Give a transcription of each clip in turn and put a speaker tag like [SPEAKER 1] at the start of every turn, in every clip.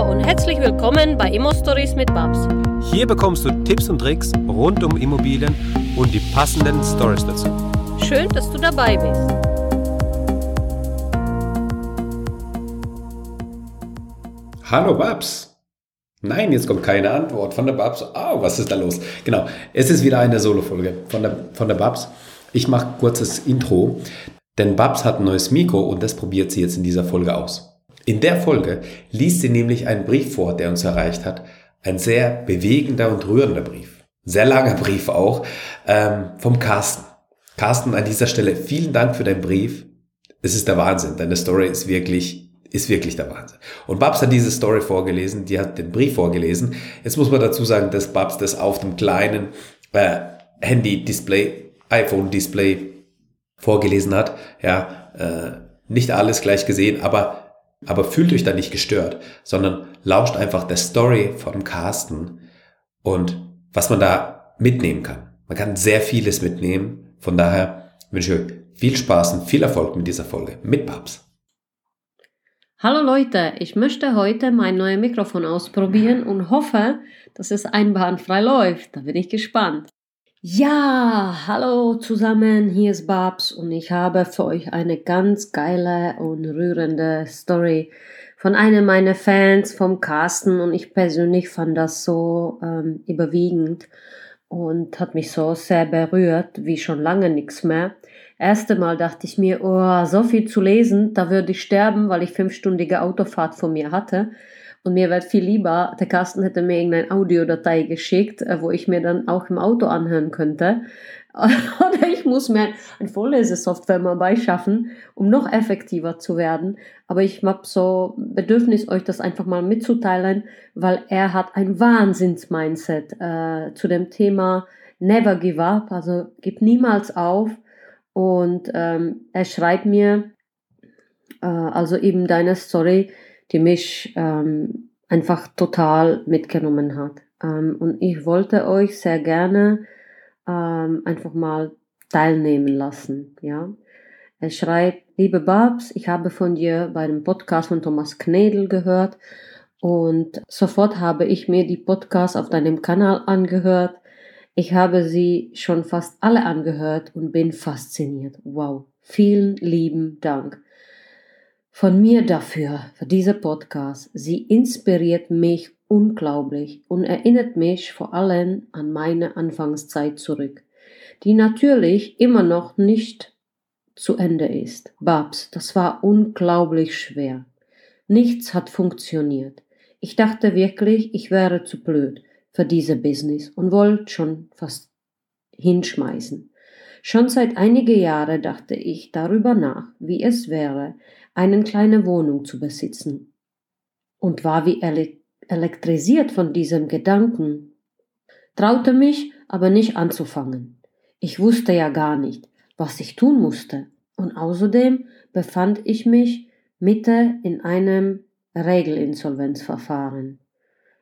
[SPEAKER 1] Hallo und herzlich willkommen bei Immo Stories mit Babs.
[SPEAKER 2] Hier bekommst du Tipps und Tricks rund um Immobilien und die passenden Stories dazu.
[SPEAKER 1] Schön, dass du dabei bist.
[SPEAKER 3] Hallo Babs. Nein, jetzt kommt keine Antwort von der Babs. Ah, oh, was ist da los? Genau, es ist wieder eine Solo-Folge von der, von der Babs. Ich mache kurzes Intro, denn Babs hat ein neues Mikro und das probiert sie jetzt in dieser Folge aus. In der Folge liest sie nämlich einen Brief vor, der uns erreicht hat. Ein sehr bewegender und rührender Brief. Sehr langer Brief auch, ähm, vom Carsten. Carsten, an dieser Stelle vielen Dank für deinen Brief. Es ist der Wahnsinn. Deine Story ist wirklich ist wirklich der Wahnsinn. Und Babs hat diese Story vorgelesen, die hat den Brief vorgelesen. Jetzt muss man dazu sagen, dass Babs das auf dem kleinen äh, Handy-Display, iPhone-Display vorgelesen hat. Ja, äh, nicht alles gleich gesehen, aber, aber fühlt euch da nicht gestört, sondern lauscht einfach der Story von Carsten und was man da mitnehmen kann. Man kann sehr vieles mitnehmen. Von daher wünsche ich euch viel Spaß und viel Erfolg mit dieser Folge mit Babs.
[SPEAKER 1] Hallo Leute, ich möchte heute mein neues Mikrofon ausprobieren und hoffe, dass es einbahnfrei läuft. Da bin ich gespannt. Ja, hallo zusammen, hier ist Babs und ich habe für euch eine ganz geile und rührende Story von einem meiner Fans, vom Carsten und ich persönlich fand das so ähm, überwiegend und hat mich so sehr berührt, wie schon lange nichts mehr erste Mal dachte ich mir, oh, so viel zu lesen, da würde ich sterben, weil ich fünfstündige Autofahrt vor mir hatte. Und mir wäre viel lieber, der Carsten hätte mir irgendeine Audiodatei geschickt, äh, wo ich mir dann auch im Auto anhören könnte. Oder ich muss mir ein Vorlesesoftware mal beischaffen, um noch effektiver zu werden. Aber ich habe so Bedürfnis, euch das einfach mal mitzuteilen, weil er hat ein Wahnsinns-Mindset äh, zu dem Thema Never Give Up, also gib niemals auf und ähm, er schreibt mir, äh, also eben deine Story, die mich ähm, einfach total mitgenommen hat. Ähm, und ich wollte euch sehr gerne ähm, einfach mal teilnehmen lassen. Ja, er schreibt, liebe Babs, ich habe von dir bei dem Podcast von Thomas Knedel gehört und sofort habe ich mir die Podcasts auf deinem Kanal angehört ich habe sie schon fast alle angehört und bin fasziniert. Wow. Vielen lieben Dank. Von mir dafür, für diese Podcast. Sie inspiriert mich unglaublich und erinnert mich vor allem an meine Anfangszeit zurück, die natürlich immer noch nicht zu Ende ist. Babs, das war unglaublich schwer. Nichts hat funktioniert. Ich dachte wirklich, ich wäre zu blöd für diese Business und wollte schon fast hinschmeißen. Schon seit einige Jahre dachte ich darüber nach, wie es wäre, eine kleine Wohnung zu besitzen und war wie elektrisiert von diesem Gedanken, traute mich aber nicht anzufangen. Ich wusste ja gar nicht, was ich tun musste, und außerdem befand ich mich mitte in einem Regelinsolvenzverfahren.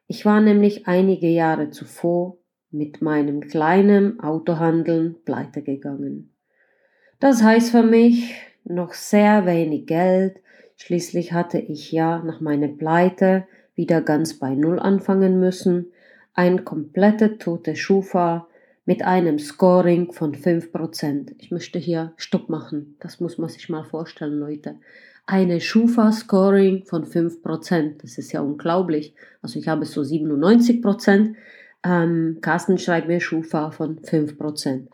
[SPEAKER 1] Ich war nämlich einige Jahre zuvor mit meinem kleinen Autohandeln pleite gegangen. Das heißt für mich noch sehr wenig Geld, schließlich hatte ich ja nach meiner Pleite wieder ganz bei Null anfangen müssen, ein komplette tote Schufa mit einem Scoring von 5%. Ich möchte hier Stopp machen, das muss man sich mal vorstellen, Leute eine Schufa-Scoring von 5%. Das ist ja unglaublich. Also ich habe so 97%. Ähm, Carsten schreibt mir Schufa von 5%.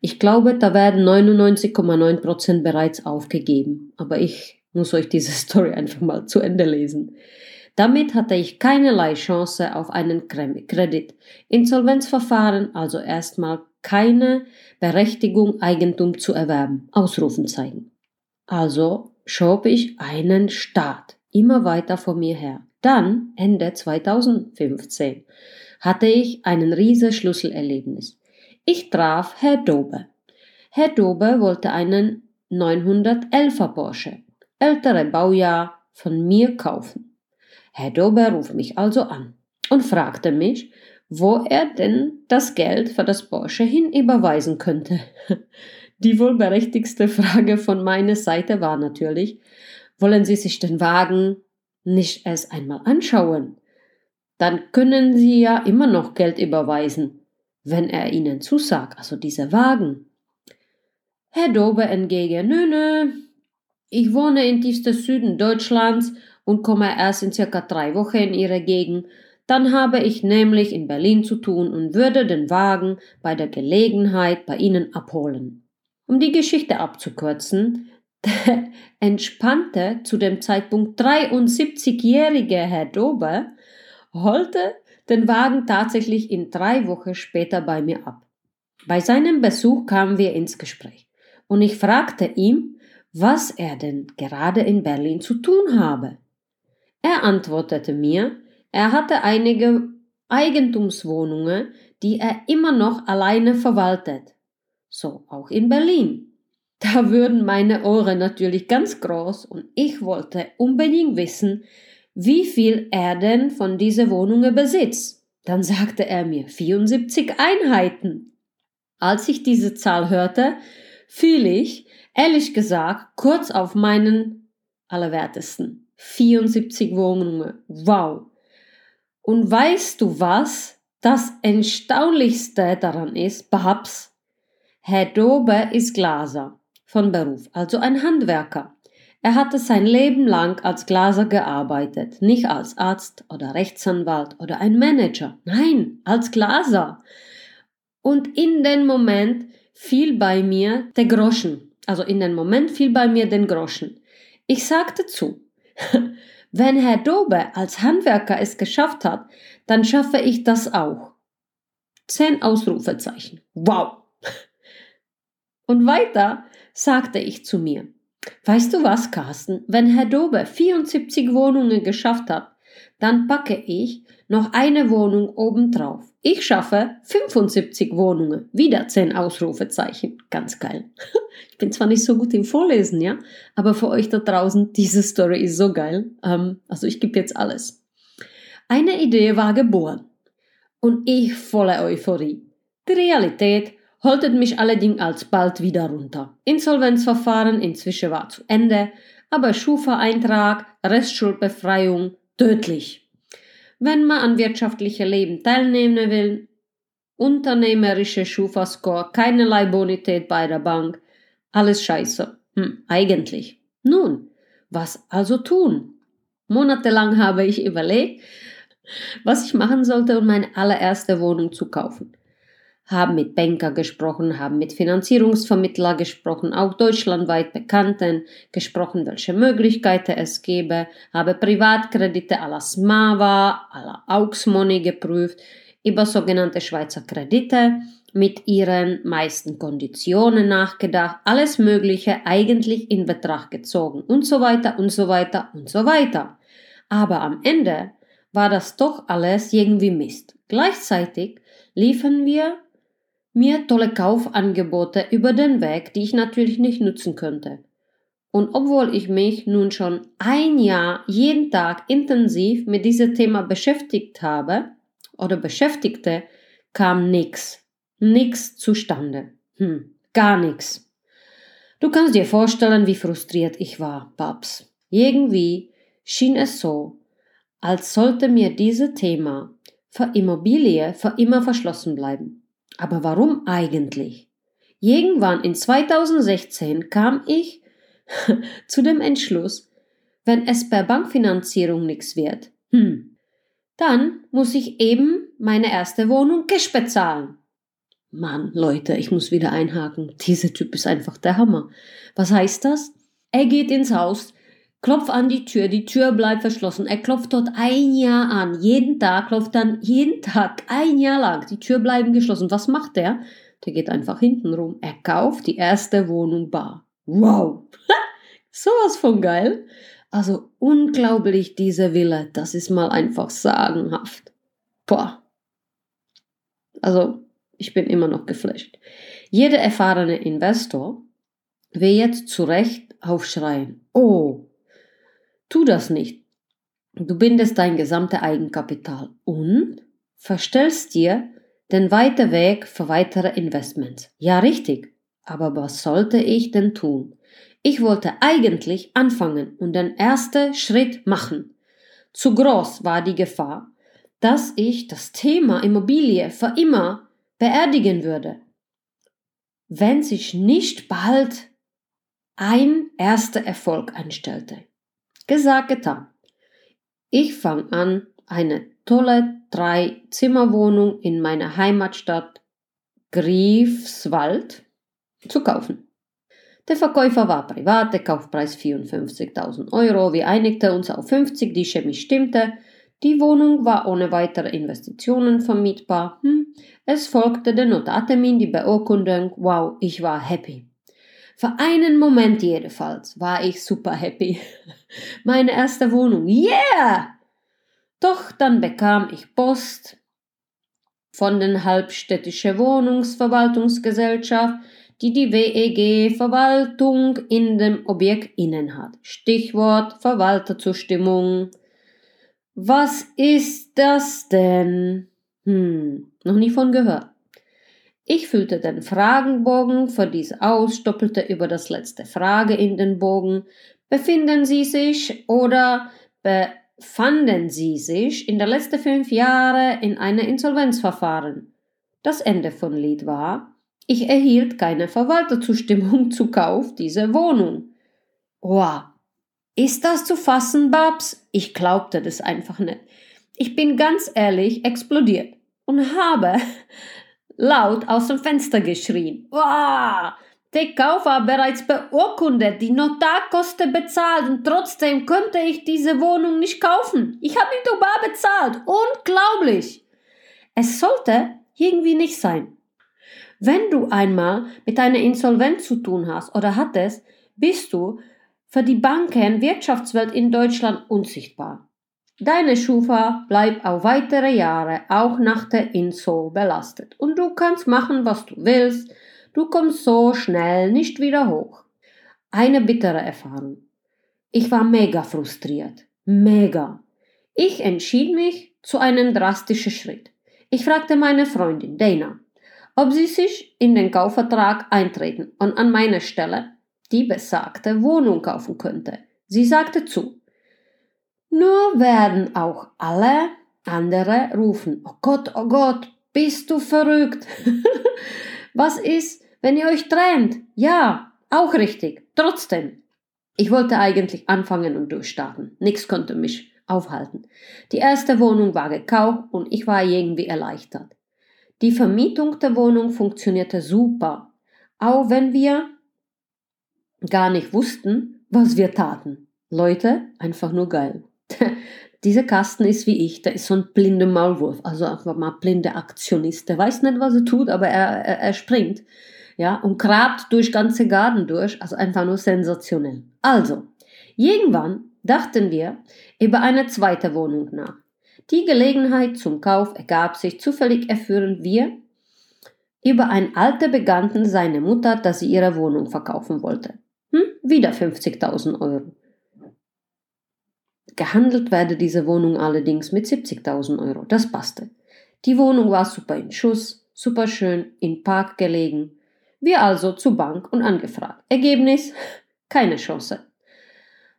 [SPEAKER 1] Ich glaube, da werden 99,9% bereits aufgegeben. Aber ich muss euch diese Story einfach mal zu Ende lesen. Damit hatte ich keinerlei Chance auf einen Kredit. Insolvenzverfahren, also erstmal keine Berechtigung, Eigentum zu erwerben. Ausrufenzeichen. Also schob ich einen Start immer weiter vor mir her. Dann, Ende 2015, hatte ich ein riese Schlüsselerlebnis. Ich traf Herr Dobe. Herr Dobe wollte einen 911er Porsche, ältere Baujahr, von mir kaufen. Herr Dobe ruft mich also an und fragte mich, wo er denn das Geld für das Porsche hin überweisen könnte. Die wohl berechtigste Frage von meiner Seite war natürlich, wollen Sie sich den Wagen nicht erst einmal anschauen? Dann können Sie ja immer noch Geld überweisen, wenn er Ihnen zusagt, also dieser Wagen. Herr Dobe entgegen, nö, nö, ich wohne in tiefster Süden Deutschlands und komme erst in circa drei Wochen in Ihre Gegend. Dann habe ich nämlich in Berlin zu tun und würde den Wagen bei der Gelegenheit bei Ihnen abholen. Um die Geschichte abzukürzen, der entspannte, zu dem Zeitpunkt 73-jährige Herr Dober holte den Wagen tatsächlich in drei Wochen später bei mir ab. Bei seinem Besuch kamen wir ins Gespräch und ich fragte ihn, was er denn gerade in Berlin zu tun habe. Er antwortete mir, er hatte einige Eigentumswohnungen, die er immer noch alleine verwaltet. So auch in Berlin. Da würden meine Ohren natürlich ganz groß und ich wollte unbedingt wissen, wie viel er denn von dieser Wohnungen besitzt. Dann sagte er mir 74 Einheiten. Als ich diese Zahl hörte, fiel ich, ehrlich gesagt, kurz auf meinen Allerwertesten. 74 Wohnungen. Wow. Und weißt du was? Das Erstaunlichste daran ist, Babs, Herr Dober ist Glaser von Beruf, also ein Handwerker. Er hatte sein Leben lang als Glaser gearbeitet, nicht als Arzt oder Rechtsanwalt oder ein Manager, nein, als Glaser. Und in dem Moment fiel bei mir der Groschen, also in dem Moment fiel bei mir den Groschen. Ich sagte zu, wenn Herr Dobe als Handwerker es geschafft hat, dann schaffe ich das auch. Zehn Ausrufezeichen. Wow! Und weiter sagte ich zu mir, weißt du was, Carsten, wenn Herr Dobe 74 Wohnungen geschafft hat, dann packe ich noch eine Wohnung obendrauf. Ich schaffe 75 Wohnungen. Wieder 10 Ausrufezeichen. Ganz geil. Ich bin zwar nicht so gut im Vorlesen, ja, aber für euch da draußen, diese Story ist so geil. Ähm, also ich gebe jetzt alles. Eine Idee war geboren. Und ich voller Euphorie. Die Realität holtet mich allerdings alsbald wieder runter. Insolvenzverfahren inzwischen war zu Ende, aber Schufa-Eintrag, Restschuldbefreiung, tödlich. Wenn man an wirtschaftlichem Leben teilnehmen will, unternehmerische Schufa-Score, keinerlei Bonität bei der Bank, alles scheiße. Hm, eigentlich. Nun, was also tun? Monatelang habe ich überlegt, was ich machen sollte, um meine allererste Wohnung zu kaufen. Haben mit Banker gesprochen, haben mit Finanzierungsvermittler gesprochen, auch deutschlandweit Bekannten gesprochen, welche Möglichkeiten es gäbe, habe Privatkredite à la Smava, à la Auxmoney geprüft, über sogenannte Schweizer Kredite, mit ihren meisten Konditionen nachgedacht, alles Mögliche eigentlich in Betracht gezogen und so weiter und so weiter und so weiter. Aber am Ende war das doch alles irgendwie Mist. Gleichzeitig liefen wir mir tolle Kaufangebote über den Weg, die ich natürlich nicht nutzen könnte. Und obwohl ich mich nun schon ein Jahr jeden Tag intensiv mit diesem Thema beschäftigt habe oder beschäftigte, kam nix nix zustande. Hm, gar nix. Du kannst dir vorstellen, wie frustriert ich war, Babs. Irgendwie schien es so, als sollte mir dieses Thema für Immobilie für immer verschlossen bleiben. Aber warum eigentlich? Irgendwann in 2016 kam ich zu dem Entschluss, wenn es per Bankfinanzierung nichts wird, hm, dann muss ich eben meine erste Wohnung Cash bezahlen. Mann, Leute, ich muss wieder einhaken. Dieser Typ ist einfach der Hammer. Was heißt das? Er geht ins Haus, klopft an die Tür, die Tür bleibt verschlossen. Er klopft dort ein Jahr an. Jeden Tag klopft dann jeden Tag, ein Jahr lang. Die Tür bleiben geschlossen. Was macht der? Der geht einfach hinten rum. Er kauft die erste Wohnung bar. Wow! Sowas von geil. Also unglaublich, diese Wille. Das ist mal einfach sagenhaft. Boah. Also, ich bin immer noch geflasht. Jeder erfahrene Investor will jetzt zu Recht aufschreien. Oh, tu das nicht. Du bindest dein gesamte Eigenkapital und verstellst dir den weiten Weg für weitere Investments. Ja, richtig. Aber was sollte ich denn tun? Ich wollte eigentlich anfangen und den ersten Schritt machen. Zu groß war die Gefahr, dass ich das Thema Immobilie für immer beerdigen würde, wenn sich nicht bald ein erster Erfolg einstellte. Gesagt, getan. Ich fange an, eine tolle Drei-Zimmer-Wohnung in meiner Heimatstadt Griefswald zu kaufen. Der Verkäufer war privat, der Kaufpreis 54.000 Euro. Wir einigten uns auf 50, die Chemie stimmte. Die Wohnung war ohne weitere Investitionen vermietbar. Hm. Es folgte der Notartermin, die Beurkundung. Wow, ich war happy. Für einen Moment jedenfalls war ich super happy. Meine erste Wohnung. Yeah! Doch dann bekam ich Post von den Halbstädtische Wohnungsverwaltungsgesellschaft, die die WEG-Verwaltung in dem Objekt innen hat. Stichwort Verwalterzustimmung. Was ist das denn? Hm, noch nie von gehört. Ich füllte den Fragenbogen für diese aus, stoppelte über das letzte Frage in den Bogen. Befinden Sie sich oder befanden Sie sich in den letzten fünf Jahren in einem Insolvenzverfahren? Das Ende von Lied war, ich erhielt keine Verwalterzustimmung zu Kauf dieser Wohnung. Wow, ist das zu fassen, Babs? Ich glaubte das einfach nicht. Ich bin ganz ehrlich explodiert und habe laut aus dem Fenster geschrien. Wow! Der Kauf war bereits beurkundet, die Notarkosten bezahlt und trotzdem konnte ich diese Wohnung nicht kaufen. Ich habe nicht bar bezahlt. Unglaublich! Es sollte irgendwie nicht sein. Wenn du einmal mit einer Insolvenz zu tun hast oder hattest, bist du für die Banken Wirtschaftswelt in Deutschland unsichtbar. Deine Schufa bleibt auf weitere Jahre auch nach der Inso belastet und du kannst machen, was du willst, du kommst so schnell nicht wieder hoch. Eine bittere Erfahrung. Ich war mega frustriert. Mega. Ich entschied mich zu einem drastischen Schritt. Ich fragte meine Freundin Dana, ob sie sich in den Kaufvertrag eintreten und an meiner Stelle die besagte Wohnung kaufen könnte. Sie sagte zu. Nur werden auch alle andere rufen, oh Gott, oh Gott, bist du verrückt? Was ist, wenn ihr euch trennt? Ja, auch richtig. Trotzdem. Ich wollte eigentlich anfangen und durchstarten. Nichts konnte mich aufhalten. Die erste Wohnung war gekauft und ich war irgendwie erleichtert. Die Vermietung der Wohnung funktionierte super, auch wenn wir gar nicht wussten, was wir taten. Leute, einfach nur geil. Dieser Kasten ist wie ich, der ist so ein blinder Maulwurf, also einfach mal blinder Aktionist. Der weiß nicht, was er tut, aber er, er, er springt, ja, und grabt durch ganze Garten durch, also einfach nur sensationell. Also, irgendwann dachten wir über eine zweite Wohnung nach. Die Gelegenheit zum Kauf ergab sich zufällig erführen wir über einen alten Bekannten seine Mutter, dass sie ihre Wohnung verkaufen wollte. Hm? Wieder 50.000 Euro. Gehandelt werde diese Wohnung allerdings mit 70.000 Euro. Das passte. Die Wohnung war super in Schuss, super schön in Park gelegen. Wir also zur Bank und angefragt. Ergebnis? Keine Chance.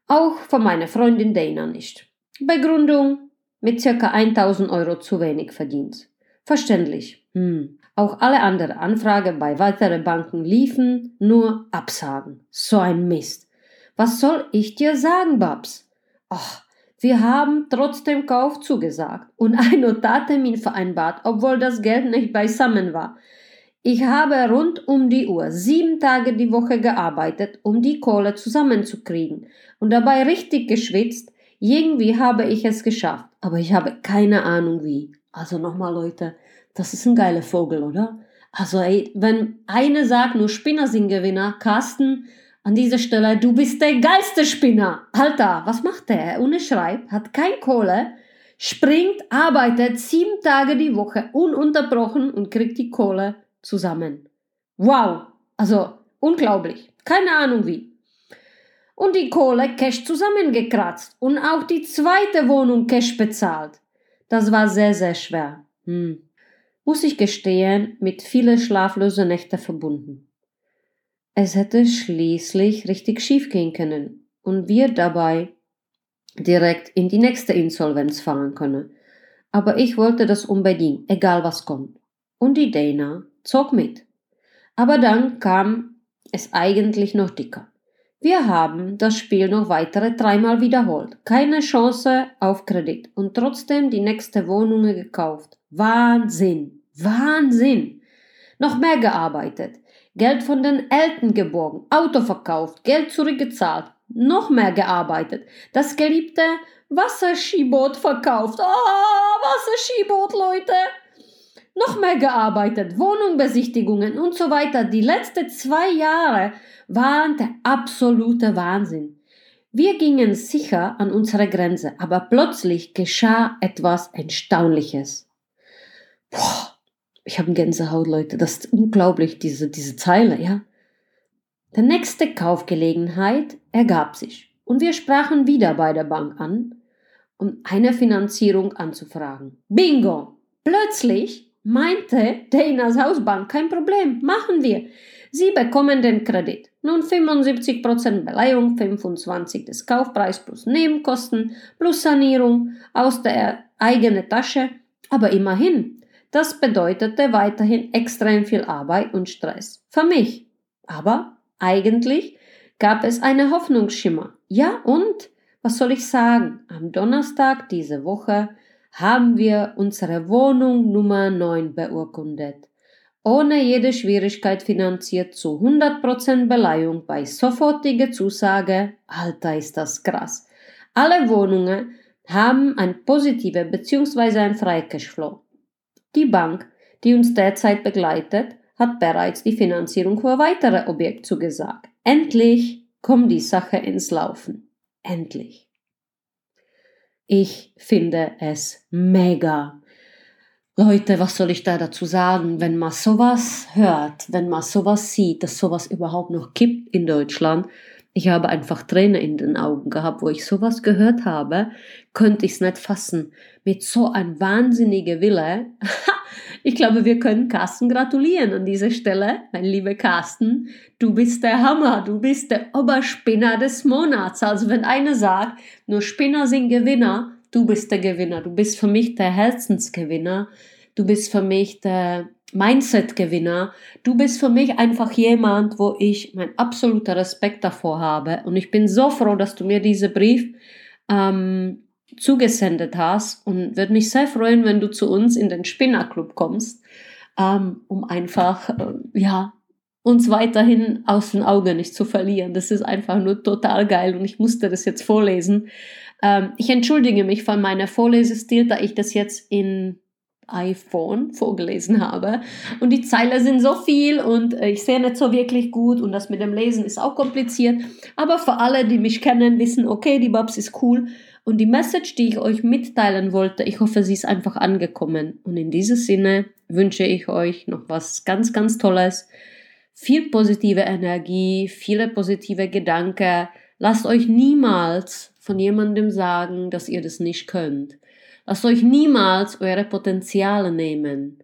[SPEAKER 1] Auch von meiner Freundin Dana nicht. Begründung? Mit circa 1000 Euro zu wenig verdient. Verständlich. Hm. Auch alle anderen Anfragen bei weiteren Banken liefen nur Absagen. So ein Mist. Was soll ich dir sagen, Babs? Ach, wir haben trotzdem Kauf zugesagt und einen Notartermin vereinbart, obwohl das Geld nicht beisammen war. Ich habe rund um die Uhr sieben Tage die Woche gearbeitet, um die Kohle zusammenzukriegen und dabei richtig geschwitzt. Irgendwie habe ich es geschafft, aber ich habe keine Ahnung wie. Also nochmal Leute, das ist ein geiler Vogel, oder? Also ey, wenn eine sagt, nur Spinner sind Gewinner, Carsten, an dieser Stelle, du bist der geilste Spinner. Alter, was macht der? Ohne schreibt, hat kein Kohle, springt, arbeitet sieben Tage die Woche ununterbrochen und kriegt die Kohle zusammen. Wow, also unglaublich. Keine Ahnung wie. Und die Kohle Cash zusammengekratzt und auch die zweite Wohnung Cash bezahlt. Das war sehr, sehr schwer. Hm. Muss ich gestehen, mit vielen schlaflosen Nächten verbunden. Es hätte schließlich richtig schief gehen können und wir dabei direkt in die nächste Insolvenz fahren können. Aber ich wollte das unbedingt, egal was kommt. Und die Dana zog mit. Aber dann kam es eigentlich noch dicker. Wir haben das Spiel noch weitere dreimal wiederholt. Keine Chance auf Kredit und trotzdem die nächste Wohnung gekauft. Wahnsinn! Wahnsinn! Noch mehr gearbeitet. Geld von den Eltern geborgen, Auto verkauft, Geld zurückgezahlt, noch mehr gearbeitet, das geliebte Wasserskiboot verkauft. Ah, oh, Wasserskiboot, Leute! Noch mehr gearbeitet, Wohnungbesichtigungen und so weiter. Die letzten zwei Jahre waren der absolute Wahnsinn. Wir gingen sicher an unsere Grenze, aber plötzlich geschah etwas Erstaunliches. Boah, ich habe Gänsehaut, Leute. Das ist unglaublich, diese, diese Zeile, ja. Der nächste Kaufgelegenheit ergab sich und wir sprachen wieder bei der Bank an, um eine Finanzierung anzufragen. Bingo! Plötzlich meinte Danas Hausbank, kein Problem, machen wir. Sie bekommen den Kredit. Nun 75% Beleihung, 25% des Kaufpreis plus Nebenkosten plus Sanierung aus der eigenen Tasche. Aber immerhin, das bedeutete weiterhin extrem viel Arbeit und Stress. Für mich. Aber eigentlich gab es eine Hoffnungsschimmer. Ja, und was soll ich sagen? Am Donnerstag diese Woche haben wir unsere Wohnung Nummer 9 beurkundet. Ohne jede Schwierigkeit finanziert zu 100% Beleihung bei sofortiger Zusage. Alter, ist das krass. Alle Wohnungen haben ein positiver bzw. ein Freicashflow. Die Bank, die uns derzeit begleitet, hat bereits die Finanzierung für weitere Objekte zugesagt. Endlich kommt die Sache ins Laufen. Endlich. Ich finde es mega. Leute, was soll ich da dazu sagen? Wenn man sowas hört, wenn man sowas sieht, dass sowas überhaupt noch gibt in Deutschland, ich habe einfach Tränen in den Augen gehabt, wo ich sowas gehört habe, könnte ich es nicht fassen. Mit so ein wahnsinniger Wille. ich glaube, wir können Carsten gratulieren an dieser Stelle. Mein lieber Carsten, du bist der Hammer, du bist der Oberspinner des Monats. Also wenn einer sagt, nur Spinner sind Gewinner, du bist der Gewinner. Du bist für mich der Herzensgewinner. Du bist für mich der Mindset-Gewinner. Du bist für mich einfach jemand, wo ich mein absoluter Respekt davor habe. Und ich bin so froh, dass du mir diesen Brief ähm, zugesendet hast und würde mich sehr freuen, wenn du zu uns in den Spinnerclub kommst, ähm, um einfach, äh, ja, uns weiterhin aus den Augen nicht zu verlieren. Das ist einfach nur total geil und ich musste das jetzt vorlesen. Ähm, ich entschuldige mich von meiner Vorlesestil, da ich das jetzt in iPhone vorgelesen habe. Und die Zeile sind so viel und äh, ich sehe nicht so wirklich gut und das mit dem Lesen ist auch kompliziert. Aber für alle, die mich kennen, wissen, okay, die Babs ist cool. Und die Message, die ich euch mitteilen wollte, ich hoffe, sie ist einfach angekommen. Und in diesem Sinne wünsche ich euch noch was ganz, ganz Tolles. Viel positive Energie, viele positive Gedanken. Lasst euch niemals von jemandem sagen, dass ihr das nicht könnt. Lasst euch niemals eure Potenziale nehmen.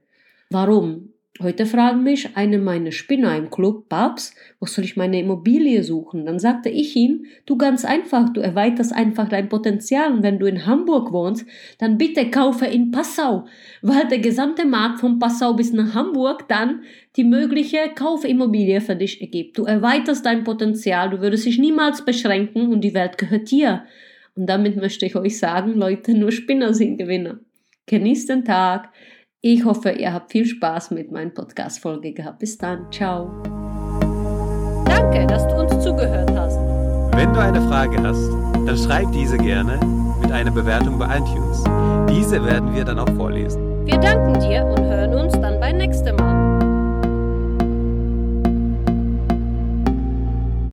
[SPEAKER 1] Warum? Heute fragen mich eine meiner Spinner im Club, Babs, wo soll ich meine Immobilie suchen? Dann sagte ich ihm, du ganz einfach, du erweiterst einfach dein Potenzial und wenn du in Hamburg wohnst, dann bitte kaufe in Passau, weil der gesamte Markt von Passau bis nach Hamburg dann die mögliche Kaufimmobilie für dich ergibt. Du erweiterst dein Potenzial, du würdest dich niemals beschränken und die Welt gehört dir. Und damit möchte ich euch sagen, Leute, nur Spinner sind Gewinner. Genießt den Tag. Ich hoffe, ihr habt viel Spaß mit meiner Podcast-Folge gehabt. Bis dann. Ciao. Danke, dass du uns zugehört hast.
[SPEAKER 2] Wenn du eine Frage hast, dann schreib diese gerne mit einer Bewertung bei iTunes. Diese werden wir dann auch vorlesen.
[SPEAKER 1] Wir danken dir und hören uns dann beim nächsten Mal.